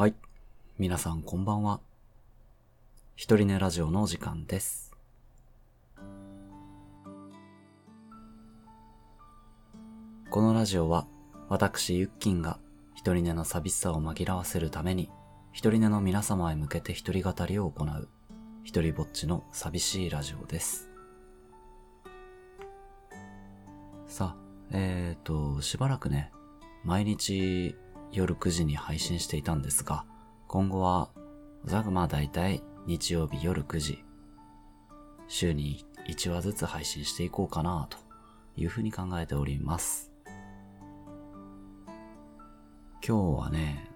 はい。皆さんこんばんは。一人寝ラジオのお時間です。このラジオは、私ゆっきんが一人寝の寂しさを紛らわせるために、一人寝の皆様へ向けて一人語りを行う、一人ぼっちの寂しいラジオです。さあ、えーと、しばらくね、毎日夜9時に配信していたんですが、今後は、おそらくまあ大体日曜日夜9時、週に1話ずつ配信していこうかなというふうに考えております。今日はね、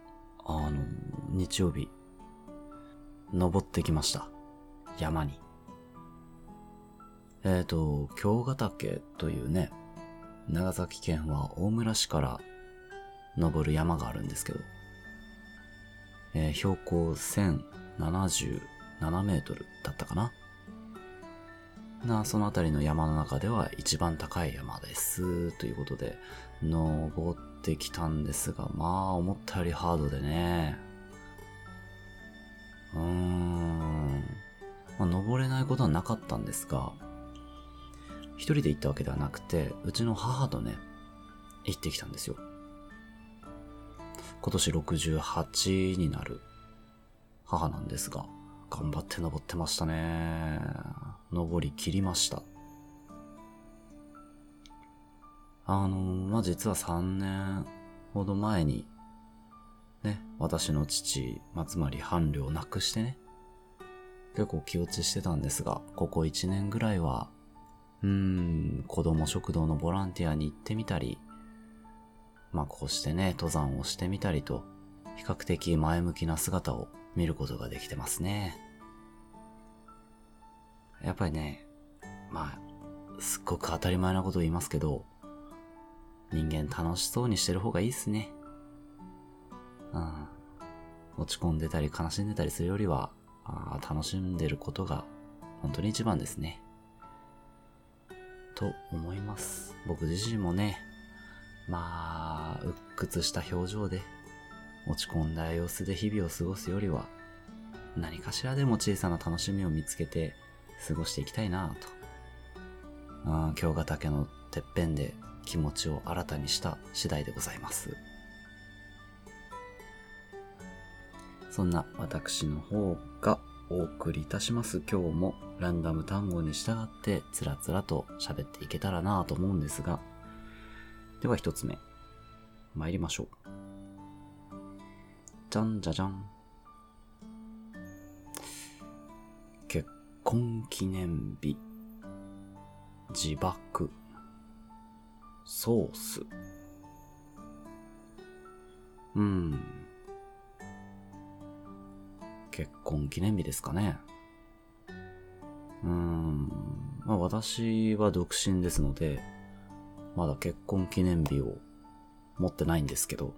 あの、日曜日、登ってきました。山に。えっ、と、京ヶ岳というね、長崎県は大村市から登る山があるんですけど、えー標高1077メートルだったかな。な、そのあたりの山の中では一番高い山です。ということで、登ってきたんですが、まあ、思ったよりハードでね。うーん。まあ、登れないことはなかったんですが、一人で行ったわけではなくて、うちの母とね、行ってきたんですよ。今年68になる母なんですが、頑張って登ってましたね。登り切りました。あの、まあ、実は3年ほど前に、ね、私の父、まあ、つまり伴侶を亡くしてね、結構気落ちしてたんですが、ここ1年ぐらいは、うーん、子供食堂のボランティアに行ってみたり、まあこうしてね、登山をしてみたりと、比較的前向きな姿を見ることができてますね。やっぱりね、まあ、すっごく当たり前なことを言いますけど、人間楽しそうにしてる方がいいっすね。うん。落ち込んでたり悲しんでたりするよりは、あ楽しんでることが本当に一番ですね。と思います。僕自身もね、まあ、鬱屈した表情で、落ち込んだ様子で日々を過ごすよりは、何かしらでも小さな楽しみを見つけて過ごしていきたいなと。うん、京ヶ岳のてっぺんで気持ちを新たにした次第でございます。そんな私の方がお送りいたします今日もランダム単語に従ってつらつらと喋っていけたらなと思うんですが、では一つ目。参りましょう。じゃんじゃじゃん。結婚記念日。自爆。ソース。うん。結婚記念日ですかね。うーん。まあ私は独身ですので、まだ結婚記念日を持ってないんですけど、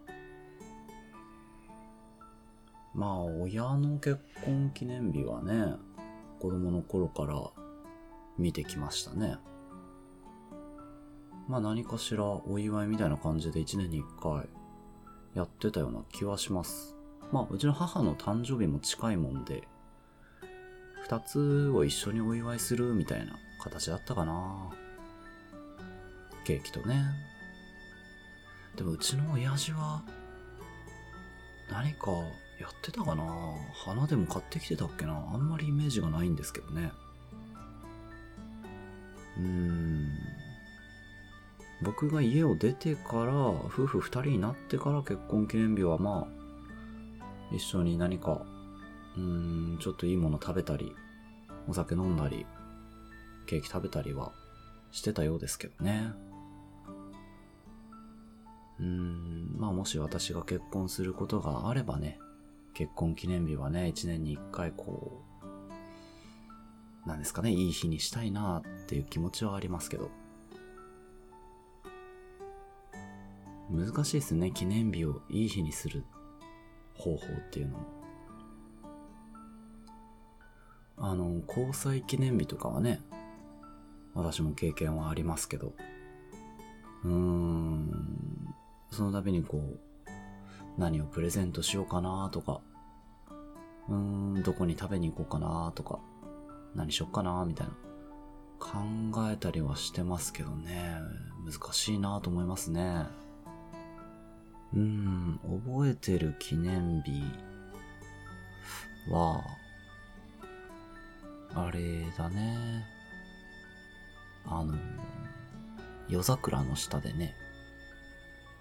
まあ親の結婚記念日はね、子供の頃から見てきましたね。まあ何かしらお祝いみたいな感じで1年に1回やってたような気はします。まあうちの母の誕生日も近いもんで、2つを一緒にお祝いするみたいな形だったかな。ケーキとね。でもうちの親父は、何かやってたかな？花でも買ってきてたっけな？あんまりイメージがないんですけどね。うん。僕が家を出てから、夫婦二人になってから結婚記念日はまあ、一緒に何か、うん、ちょっといいもの食べたり、お酒飲んだり、ケーキ食べたりはしてたようですけどね。うーん、まあもし私が結婚することがあればね、結婚記念日はね、一年に一回こう、なんですかね、いい日にしたいなっていう気持ちはありますけど。難しいですね、記念日をいい日にする方法っていうのも。あの、交際記念日とかはね、私も経験はありますけど、うーん、その度にこう、何をプレゼントしようかなとか、うーん、どこに食べに行こうかなとか、何しよっかなみたいな。考えたりはしてますけどね。難しいなと思いますね。うーん、覚えてる記念日は、あれだね。あの、夜桜の下でね、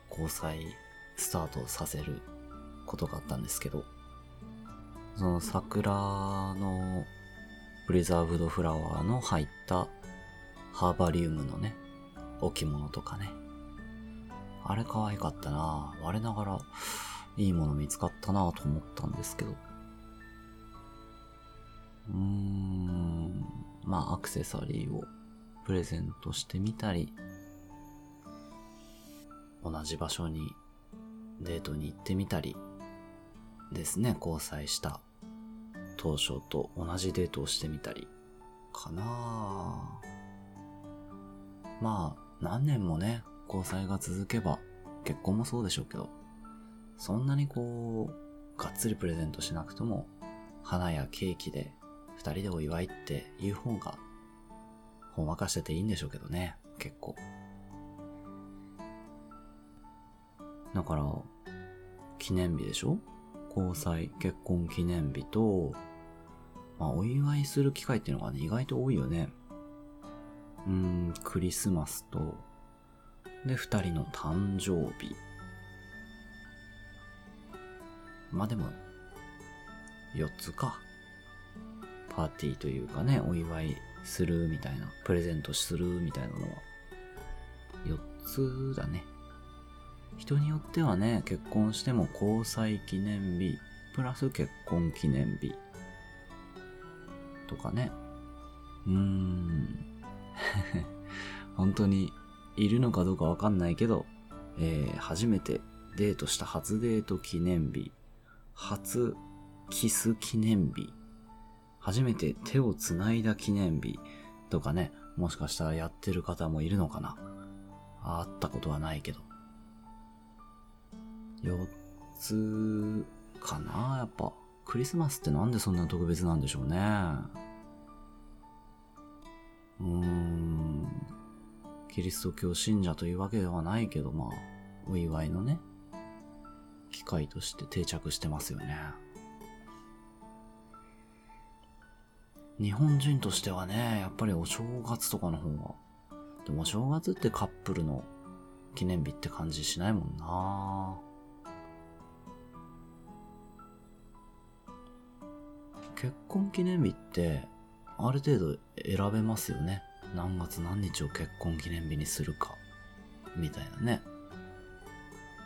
交際スタートさせることがあったんですけど、その桜のプリザーブドフラワーの入ったハーバリウムのね、置物とかね。あれ可愛かったな我ながらいいもの見つかったなと思ったんですけど。うーん、まあアクセサリーをプレゼントしてみたり、同じ場所にデートに行ってみたりですね、交際した当初と同じデートをしてみたり、かなまあ、何年もね、交際が続けば、結婚もそうでしょうけど、そんなにこう、がっつりプレゼントしなくとも、花やケーキで二人でお祝いっていう方が、ほんわかしてていいんでしょうけどね、結構。だから、記念日でしょ？交際、結婚記念日と、まあ、お祝いする機会っていうのがね、意外と多いよね。うーん、クリスマスと、で、二人の誕生日。まあでも、四つか。パーティーというかね、お祝いするみたいな、プレゼントするみたいなのは、四つだね。人によってはね、結婚しても交際記念日、プラス結婚記念日。とかね。うーん。本当にいるのかどうかわかんないけど、えー、初めてデートした初デート記念日、初キス記念日、初めて手を繋いだ記念日とかね、もしかしたらやってる方もいるのかな。あったことはないけど。4つかなやっぱ。クリスマスってなんでそんな特別なんでしょうね。うーん。キリスト教信者というわけではないけど、まあ、お祝いのね、機会として定着してますよね。日本人としてはね、やっぱりお正月とかの方が。でもお正月ってカップルの記念日って感じしないもんな結婚記念日ってある程度選べますよね。何月何日を結婚記念日にするか、みたいなね。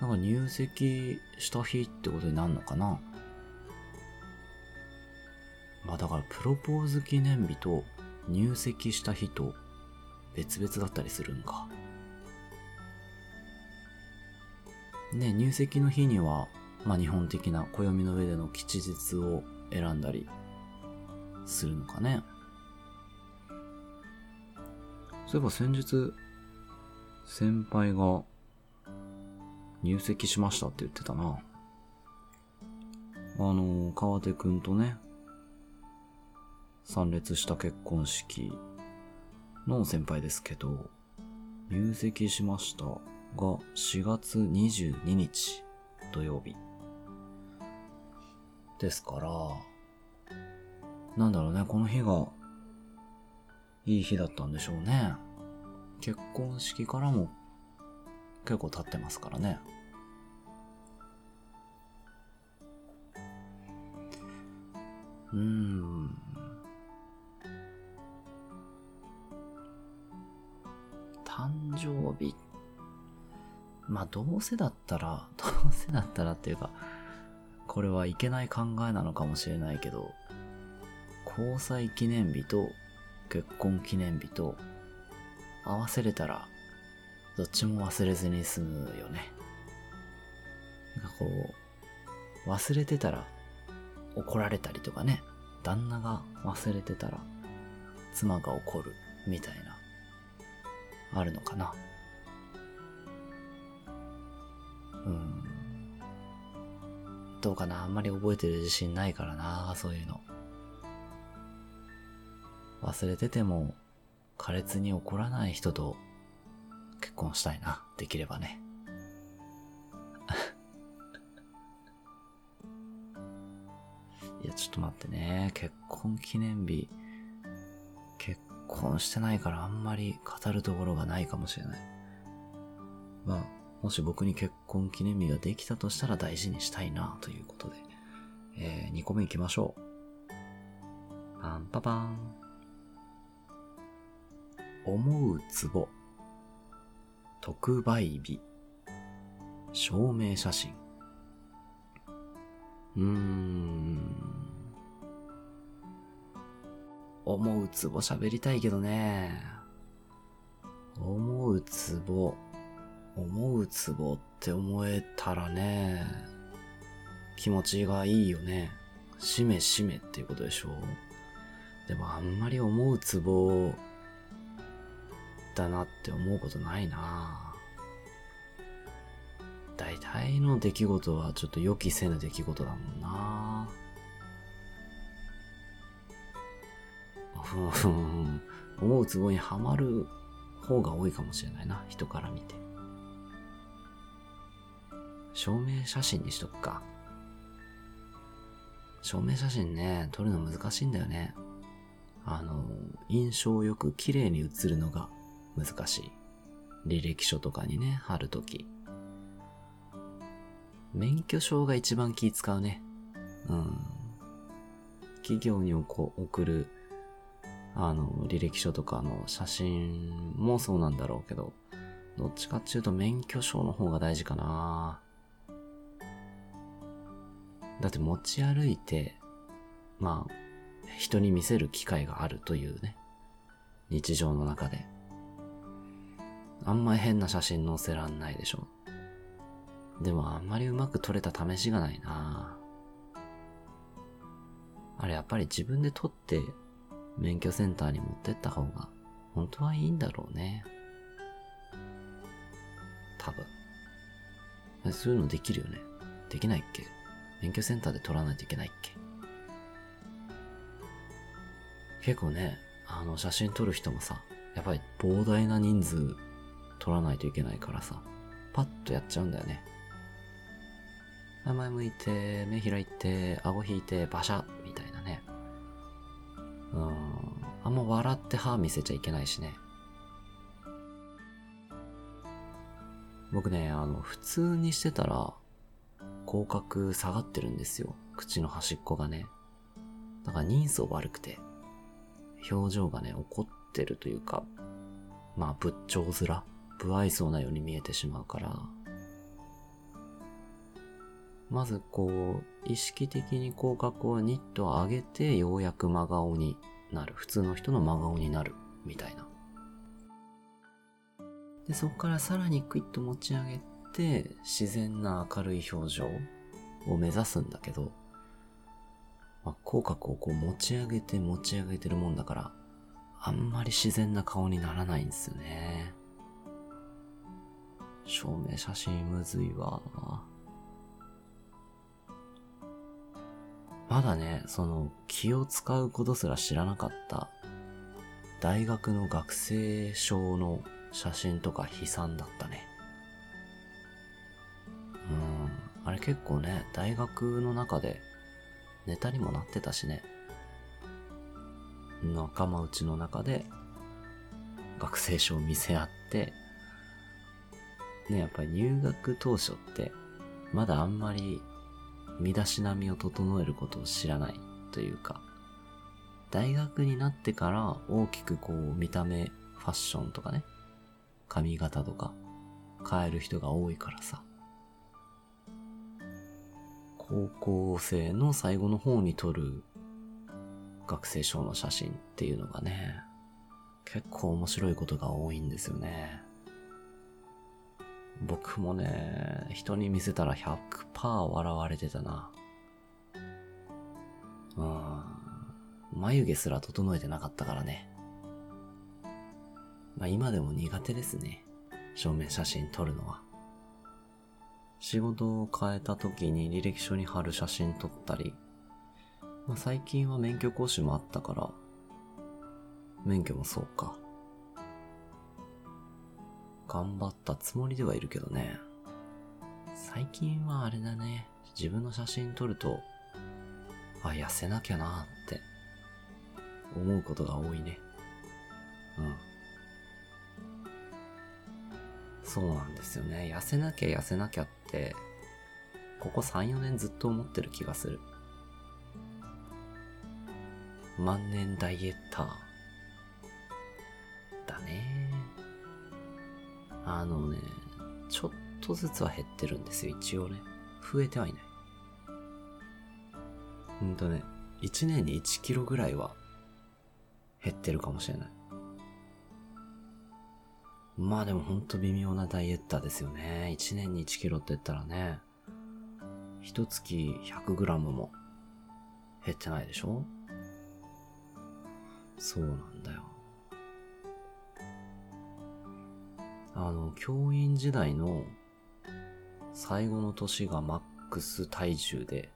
なんか入籍した日ってことになるのかなまあだからプロポーズ記念日と入籍した日と別々だったりするんか。ね、入籍の日には、まあ日本的な暦の上での吉日を選んだりするのかね。そういえば先日、先輩が入籍しましたって言ってたな。あの、川手くんとね、参列した結婚式の先輩ですけど、入籍しましたが4月22日土曜日。ですから、なんだろうね、この日がいい日だったんでしょうね。結婚式からも結構経ってますからね。うーん。誕生日。まあ、どうせだったら、どうせだったらっていうか、これはいけない考えなのかもしれないけど、交際記念日と結婚記念日と合わせれたら、どっちも忘れずに済むよね。なんかこう、忘れてたら怒られたりとかね、旦那が忘れてたら妻が怒るみたいな、あるのかな。どうかなあんまり覚えてる自信ないからなそういうの。忘れてても、苛烈に怒らない人と結婚したいな。できればね。いや、ちょっと待ってね。結婚記念日。結婚してないからあんまり語るところがないかもしれない。まあ、もし僕に結婚記念日ができたとしたら大事にしたいなということで。えー、2個目行きましょう。パンパパン。思うツボ。特売日。証明写真。うーん。思うツボ喋りたいけどね。思うツボ。思うツボって思えたらね、気持ちがいいよね。しめしめっていうことでしょでもあんまり思うツボだなって思うことないな大体の出来事はちょっと予期せぬ出来事だもんな 思うツボにはまる方が多いかもしれないな、人から見て。証明写真にしとくか。証明写真ね、撮るの難しいんだよね。あの、印象よく綺麗に写るのが難しい。履歴書とかにね、貼るとき。免許証が一番気使うね。うん。企業にこ送る、あの、履歴書とかの写真もそうなんだろうけど、どっちかっていうと免許証の方が大事かな。だって持ち歩いて、まあ、人に見せる機会があるというね。日常の中で。あんまり変な写真載せらんないでしょ。でもあんまりうまく撮れた試しがないなあれやっぱり自分で撮って免許センターに持ってった方が本当はいいんだろうね。多分。そういうのできるよね。できないっけ？免許センターで取らないといけないっけ？結構ね、あの、写真撮る人もさ、やっぱり膨大な人数撮らないといけないからさ、パッとやっちゃうんだよね。前向いて、目開いて、顎引いて、バシャみたいなね。うん。あんま笑って歯見せちゃいけないしね。僕ね、あの、普通にしてたら、口角下がってるんですよ。口の端っこがね。だから人相悪くて、表情がね、怒ってるというか、まあ仏頂面、不愛想なように見えてしまうから、まずこう、意識的に口角をニッと上げて、ようやく真顔になる。普通の人の真顔になる。みたいな。で、そこからさらにクイッと持ち上げて自然な明るい表情を目指すんだけど、まあ、口角をこう持ち上げて持ち上げてるもんだから、あんまり自然な顔にならないんですよね。証明写真むずいわ。まだね、その気を使うことすら知らなかった大学の学生証の写真とか悲惨だったね。あれ結構ね、大学の中でネタにもなってたしね。仲間内の中で学生証を見せ合って、ね、やっぱり入学当初って、まだあんまり身だしなみを整えることを知らないというか、大学になってから大きくこう見た目、ファッションとかね、髪型とか変える人が多いからさ。高校生の最後の方に撮る学生証の写真っていうのがね、結構面白いことが多いんですよね。僕もね、人に見せたら100%笑われてたな。うん。眉毛すら整えてなかったからね。まあ今でも苦手ですね。正面写真撮るのは。仕事を変えた時に履歴書に貼る写真撮ったり、まあ、最近は免許講習もあったから、免許もそうか。頑張ったつもりではいるけどね。最近はあれだね。自分の写真撮ると、あ、痩せなきゃなって思うことが多いね。うん。そうなんですよね。痩せなきゃ痩せなきゃって、ここ3、4年ずっと思ってる気がする。万年ダイエッター。だね。あのね、ちょっとずつは減ってるんですよ、一応ね。増えてはいない。ほんとね、1年に1キロぐらいは減ってるかもしれない。まあでもほんと微妙なダイエッターですよね。1年に1キロって言ったらね、一月100グラムも減ってないでしょ？そうなんだよ。あの、教員時代の最後の年がマックス体重で、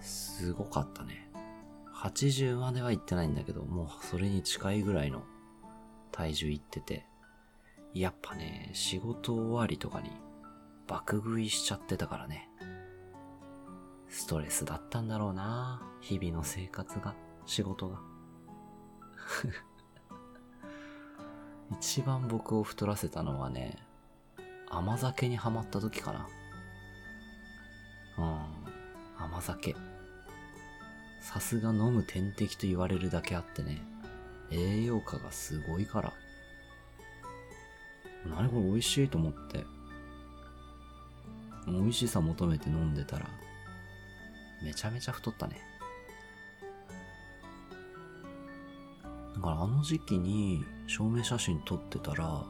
すごかったね。80までは行ってないんだけど、もうそれに近いぐらいの体重いってて、やっぱね、仕事終わりとかに爆食いしちゃってたからね。ストレスだったんだろうな日々の生活が、仕事が。一番僕を太らせたのはね、甘酒にはまった時かな。うん、甘酒。さすが飲む点滴と言われるだけあってね、栄養価がすごいから。何これ美味しいと思って。美味しさ求めて飲んでたら、めちゃめちゃ太ったね。だからあの時期に証明写真撮ってたら、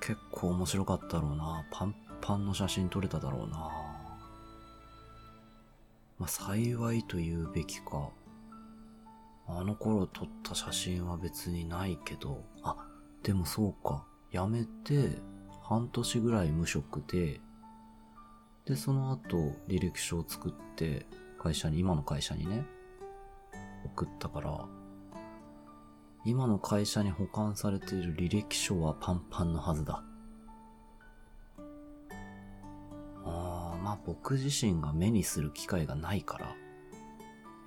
結構面白かったろうな。パンパンの写真撮れただろうな。まあ幸いと言うべきか。あの頃撮った写真は別にないけど、あ、でもそうか。辞めて、半年ぐらい無職で、で、その後、履歴書を作って、会社に、今の会社にね、送ったから、今の会社に保管されている履歴書はパンパンのはずだ。ああ、まあ僕自身が目にする機会がないから、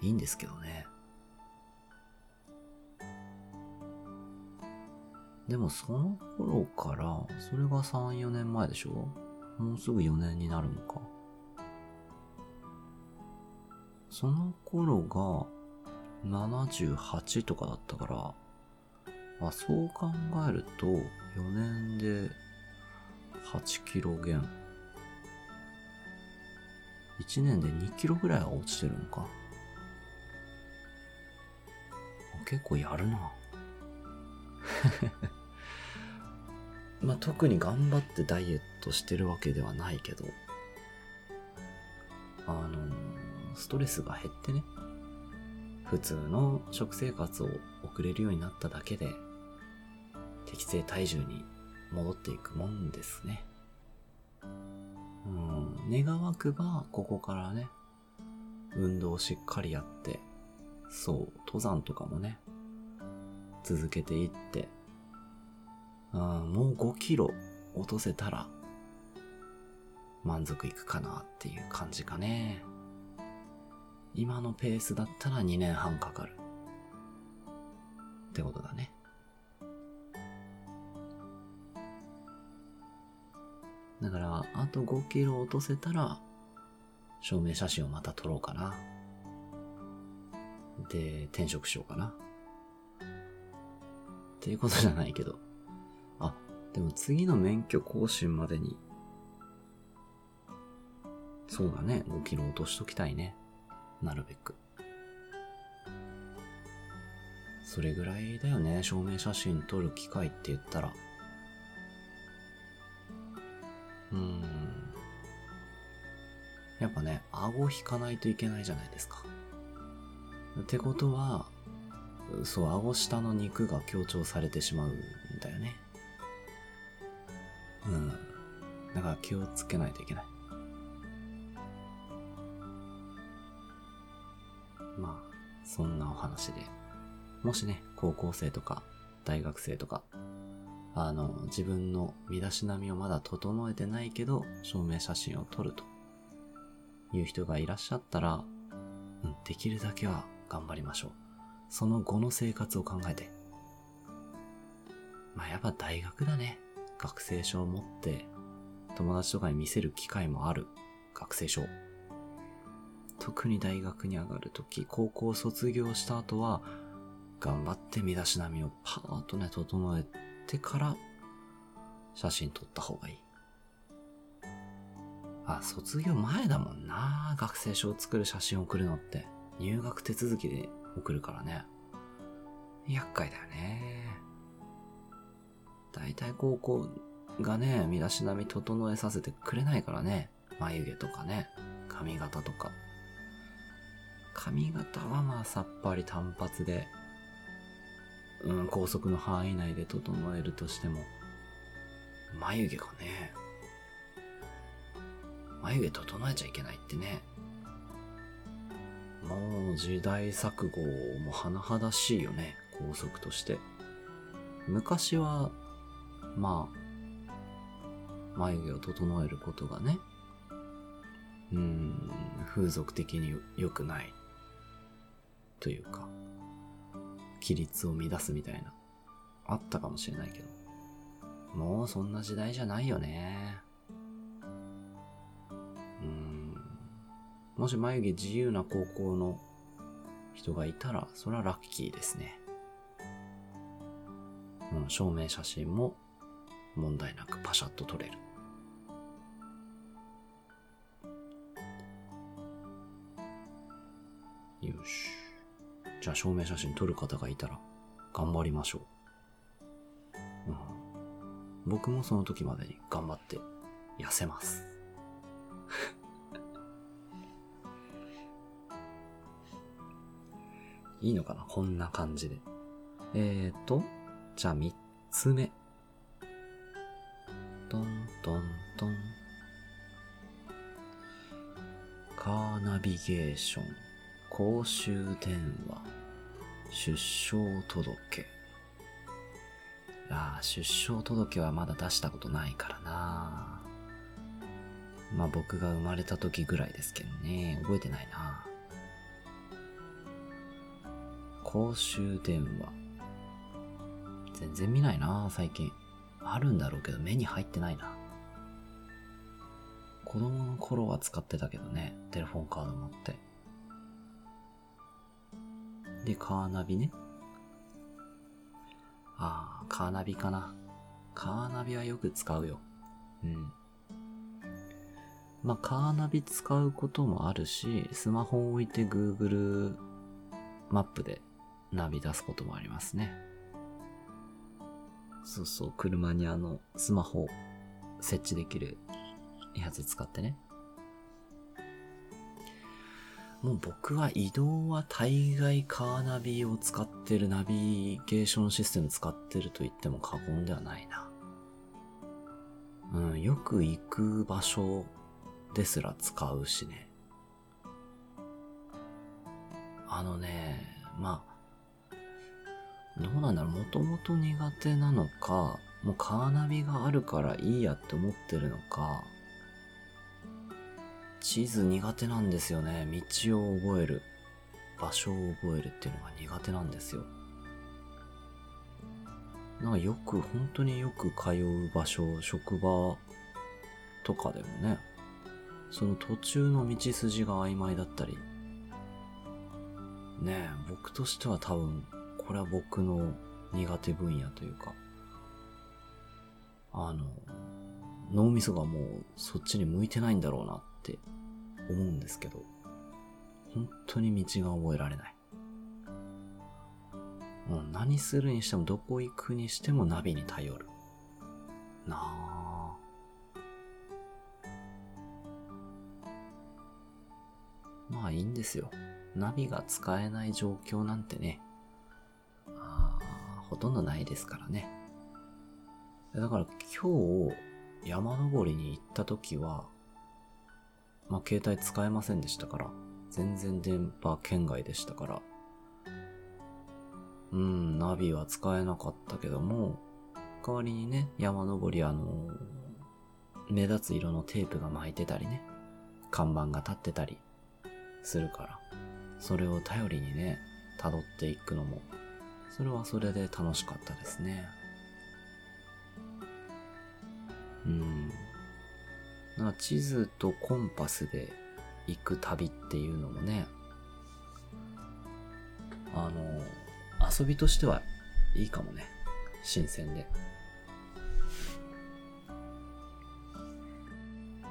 いいんですけどね。でもその頃から、それが3、4年前でしょ？もうすぐ4年になるのか。その頃が78とかだったから、あ、そう考えると、4年で8キロ減。1年で2キロぐらいは落ちてるのか。結構やるな。まあ、特に頑張ってダイエットしてるわけではないけど、あのストレスが減ってね、普通の食生活を送れるようになっただけで、適正体重に戻っていくもんですね。うん、願わくば、ここからね、運動をしっかりやって、そう、登山とかもね、続けていって、うん、もう5キロ落とせたら、満足いくかなっていう感じかね。今のペースだったら2年半かかる。ってことだね。だから、あと5キロ落とせたら、証明写真をまた撮ろうかな。で、転職しようかな。っていうことじゃないけど。あ、でも次の免許更新までに、そうだね、5キロ落としときたいね。なるべく。それぐらいだよね、証明写真撮る機会って言ったら。うーん。やっぱね、顎引かないといけないじゃないですか。ってことは、そう、顎下の肉が強調されてしまうんだよね。うん。だから気をつけないといけない。まあ、そんなお話で。もしね、高校生とか大学生とか、あの、自分の身だしなみをまだ整えてないけど、証明写真を撮るという人がいらっしゃったら、うん、できるだけは頑張りましょう。その後の生活を考えて。まあやっぱ大学だね。学生証を持って友達とかに見せる機会もある学生証。特に大学に上がるとき、高校卒業した後は、頑張って身だしなみをパーッとね、整えてから写真撮った方がいい。あ、卒業前だもんな。学生証を作る写真を送るのって。入学手続きで送るからね。厄介だよね。だいたい高校がね、身だしなみ整えさせてくれないからね。眉毛とかね、髪型とか。髪型はまあさっぱり単発で、うん、高速の範囲内で整えるとしても、眉毛がね、眉毛整えちゃいけないってね。もう時代錯誤も甚だしいよね、高速として。昔は、まあ、眉毛を整えることがね、うん、風俗的に良くない。というか、規律を乱すみたいな、あったかもしれないけど、もうそんな時代じゃないよね。もし眉毛自由な高校の人がいたら、それはラッキーですね。うん、証明写真も問題なくパシャッと撮れる。よし。じゃあ証明写真撮る方がいたら頑張りましょう。うん、僕もその時までに頑張って痩せます。いいのかな？こんな感じで。えーと、じゃあ三つ目。トントントン。カーナビゲーション、公衆電話、出生届。ああ、出生届はまだ出したことないからな。まあ僕が生まれた時ぐらいですけどね。覚えてないな。公衆電話。全然見ないな、最近。あるんだろうけど目に入ってないな。子供の頃は使ってたけどね。テレフォンカード持って。で、カーナビね。ああ、カーナビかな。カーナビはよく使うよ。うん。まあ、カーナビ使うこともあるし、スマホを置いて Google マップでナビ出すこともありますね。そうそう、車にあの、スマホ設置できるやつ使ってね。もう僕は移動は大概カーナビを使ってるナビゲーションシステム使ってると言っても過言ではないな。うん、よく行く場所ですら使うしね。あのね、まあ、どうなんだろう、もともと苦手なのか、もうカーナビがあるからいいやって思ってるのか、地図苦手なんですよね。道を覚える。場所を覚えるっていうのが苦手なんですよ。なんかよく、本当によく通う場所、職場とかでもね、その途中の道筋が曖昧だったり、ねえ、僕としては多分これは僕の苦手分野というか、あの、脳みそがもうそっちに向いてないんだろうなって思うんですけど、本当に道が覚えられない。もう何するにしてもどこ行くにしてもナビに頼る。なあ。まあいいんですよ。ナビが使えない状況なんてね、ほとんどないですからね。だから今日、山登りに行った時は、まあ、携帯使えませんでしたから、全然電波圏外でしたから、うん、ナビは使えなかったけども、代わりにね、山登りあの、目立つ色のテープが巻いてたりね、看板が立ってたりするから、それを頼りにね、辿っていくのも、それはそれで楽しかったですね。うん。な地図とコンパスで行く旅っていうのもね、あの、遊びとしてはいいかもね。新鮮で。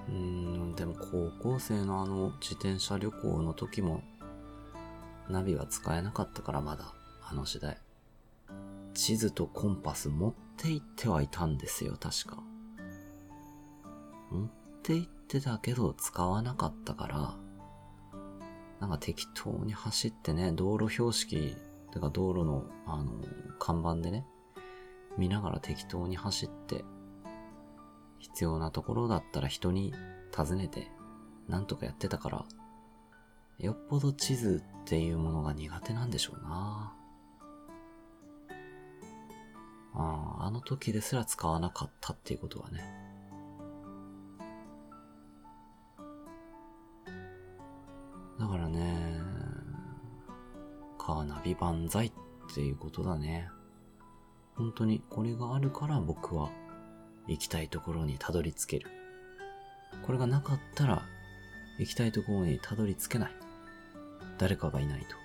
うん、でも高校生のあの自転車旅行の時も、ナビは使えなかったからまだ、あの時代。地図とコンパス持って行ってはいたんですよ、確か。持って行ってたけど使わなかったから、なんか適当に走ってね、道路標識、てか道路の、あの、看板でね、見ながら適当に走って、必要なところだったら人に尋ねて、なんとかやってたから、よっぽど地図っていうものが苦手なんでしょうな。ああ、の時ですら使わなかったっていうことはね。だからね、カーナビ万歳っていうことだね。本当にこれがあるから僕は行きたいところにたどり着ける。これがなかったら行きたいところにたどり着けない。誰かがいないと。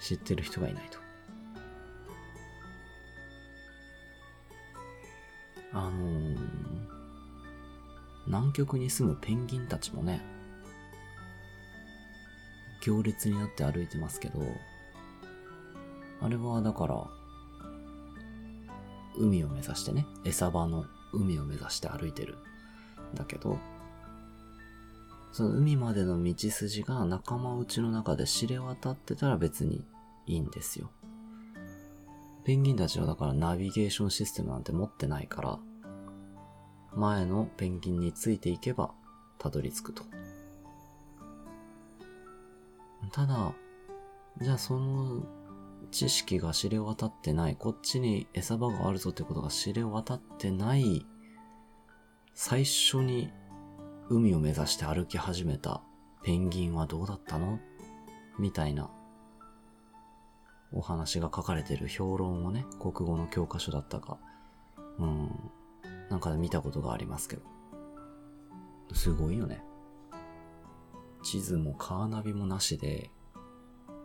知ってる人がいないと。あのー、南極に住むペンギンたちもね、行列になって歩いてますけど、あれはだから、海を目指してね、餌場の海を目指して歩いてる。だけど、その海までの道筋が仲間内の中で知れ渡ってたら別にいいんですよ。ペンギンたちはだからナビゲーションシステムなんて持ってないから、前のペンギンについていけばたどり着くと。ただ、じゃあその知識が知れ渡ってない、こっちに餌場があるぞってことが知れ渡ってない、最初に海を目指して歩き始めたペンギンはどうだったの？みたいなお話が書かれてる評論をね、国語の教科書だったか、うん、なんかで見たことがありますけど。すごいよね。地図もカーナビもなしで、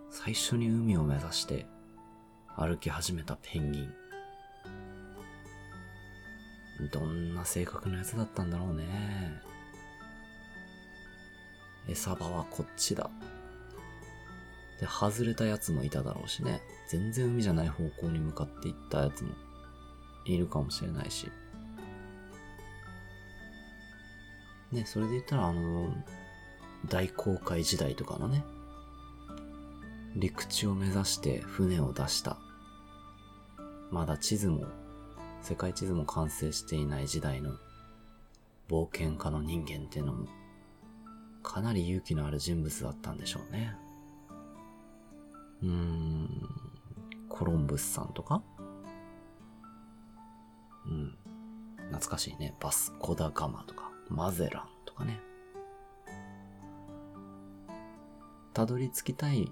最初に海を目指して歩き始めたペンギン。どんな性格のやつだったんだろうね。餌場はこっちだ。で、外れたやつもいただろうしね。全然海じゃない方向に向かっていったやつもいるかもしれないし。ね、それで言ったらあの、大航海時代とかのね、陸地を目指して船を出した。まだ地図も、世界地図も完成していない時代の冒険家の人間っていうのもかなり勇気のある人物だったんでしょうね。うん、コロンブスさんとか？うん。懐かしいね。バスコダガマとか、マゼランとかね。たどり着きたい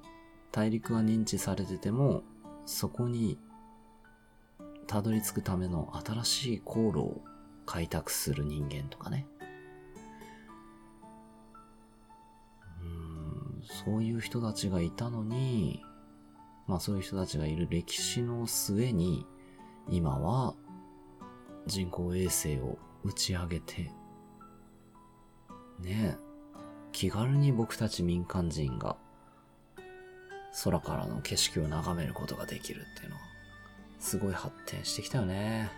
大陸は認知されてても、そこにたどり着くための新しい航路を開拓する人間とかね。うんそういう人たちがいたのに、まあそういう人たちがいる歴史の末に、今は人工衛星を打ち上げて、ねえ、気軽に僕たち民間人が空からの景色を眺めることができるっていうのは、すごい発展してきたよね。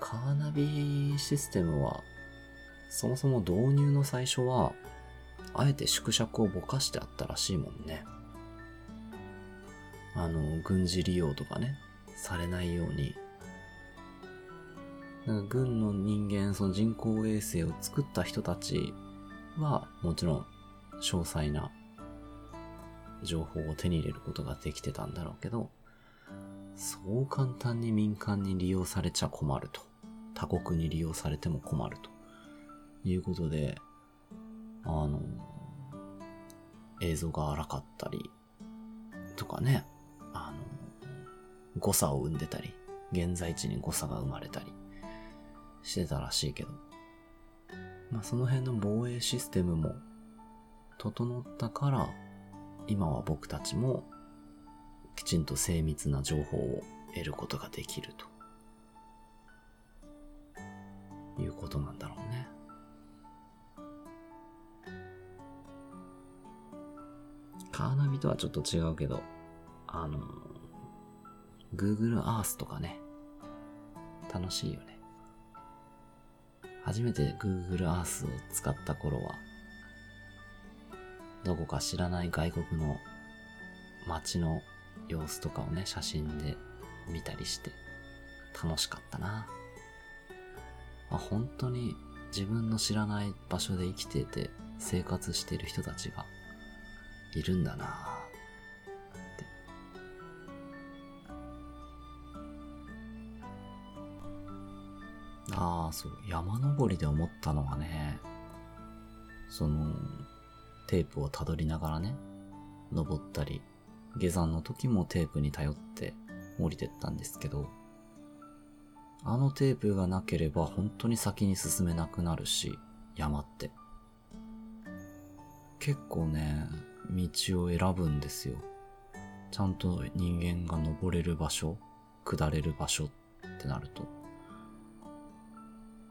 カーナビシステムはそもそも導入の最初は、あえて縮尺をぼかしてあったらしいもんね。あの、軍事利用とかね、されないように、なんか軍の人間、その人工衛星を作った人たちは、もちろん、詳細な情報を手に入れることができてたんだろうけど、そう簡単に民間に利用されちゃ困ると。他国に利用されても困ると。いうことで、あの、映像が荒かったり、とかね、あの、誤差を生んでたり、現在地に誤差が生まれたりしてたらしいけど、まあその辺の防衛システムも整ったから、今は僕たちもきちんと精密な情報を得ることができると。いうことなんだろうね。カーナビとはちょっと違うけど、あの、Google Earth とかね、楽しいよね。初めて Google Earth を使った頃は、どこか知らない外国の街の様子とかをね、写真で見たりして楽しかったな。あ、本当に自分の知らない場所で生きてて生活してる人たちがいるんだなって。ああ、そう、山登りで思ったのはね、その、テープをたどりながらね、登ったり、下山の時もテープに頼って降りてったんですけど、あのテープがなければ本当に先に進めなくなるし、山って。結構ね、道を選ぶんですよ。ちゃんと人間が登れる場所、下れる場所ってなると。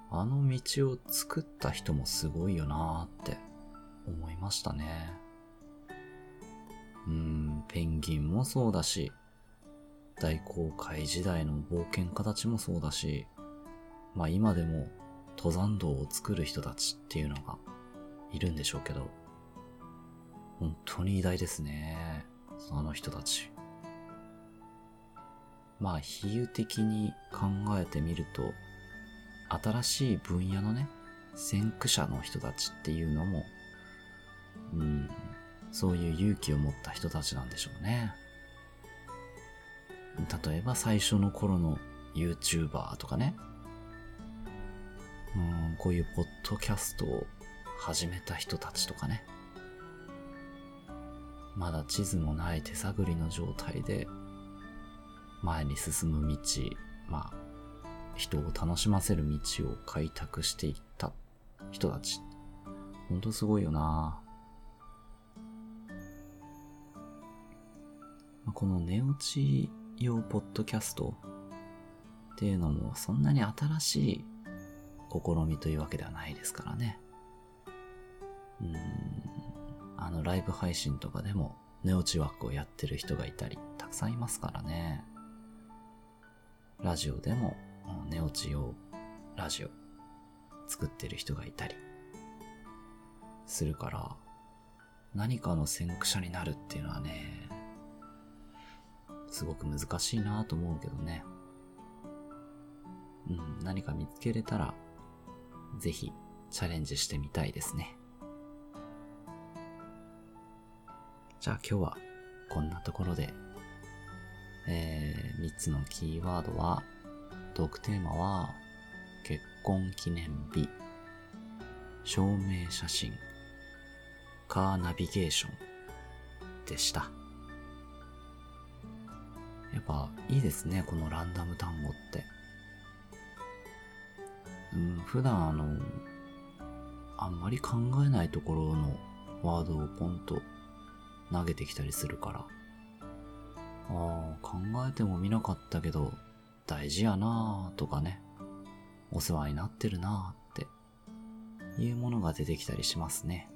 あの道を作った人もすごいよなーって思いましたね。うん、ペンギンもそうだし、大航海時代の冒険家たちもそうだし、まあ今でも登山道を作る人たちっていうのがいるんでしょうけど、本当に偉大ですね。あの人たち。まあ比喩的に考えてみると、新しい分野のね、先駆者の人たちっていうのも、うん、そういう勇気を持った人たちなんでしょうね。例えば最初の頃の YouTuber とかね。うん、こういうポッドキャストを始めた人たちとかね。まだ地図もない手探りの状態で前に進む道、まあ、人を楽しませる道を開拓していった人たち。ほんとすごいよなこの寝落ち用ポッドキャストっていうのもそんなに新しい試みというわけではないですからね。うん、あのライブ配信とかでも寝落ち枠をやってる人がいたりたくさんいますからね。ラジオでも寝落ち用ラジオ作ってる人がいたりするから何かの先駆者になるっていうのはね、すごく難しいなと思うけどね。うん、何か見つけれたら、ぜひチャレンジしてみたいですね。じゃあ今日はこんなところで、えー、3つのキーワードは、トークテーマは、結婚記念日、証明写真、カーナビゲーションでした。やっぱいいですね、このランダム単語って。うん、普段あの、あんまり考えないところのワードをポンと投げてきたりするから、ああ、考えてもみなかったけど、大事やなーとかね、お世話になってるなーっていうものが出てきたりしますね。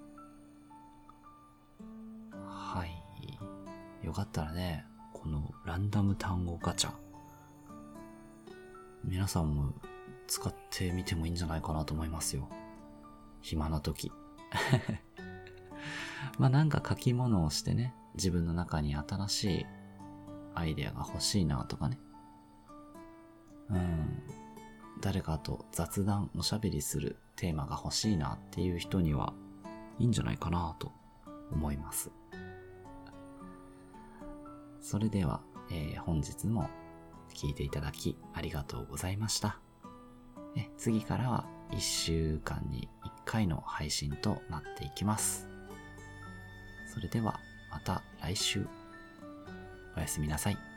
はい。よかったらね、このランダム単語ガチャ。皆さんも使ってみてもいいんじゃないかなと思いますよ。暇な時。まあなんか書き物をしてね、自分の中に新しいアイデアが欲しいなとかね。うん。誰かと雑談おしゃべりするテーマが欲しいなっていう人にはいいんじゃないかなと思います。それでは、えー本日も聞いていただきありがとうございました。え次からは1週間に1回の配信となっていきます。それではまた来週。おやすみなさい。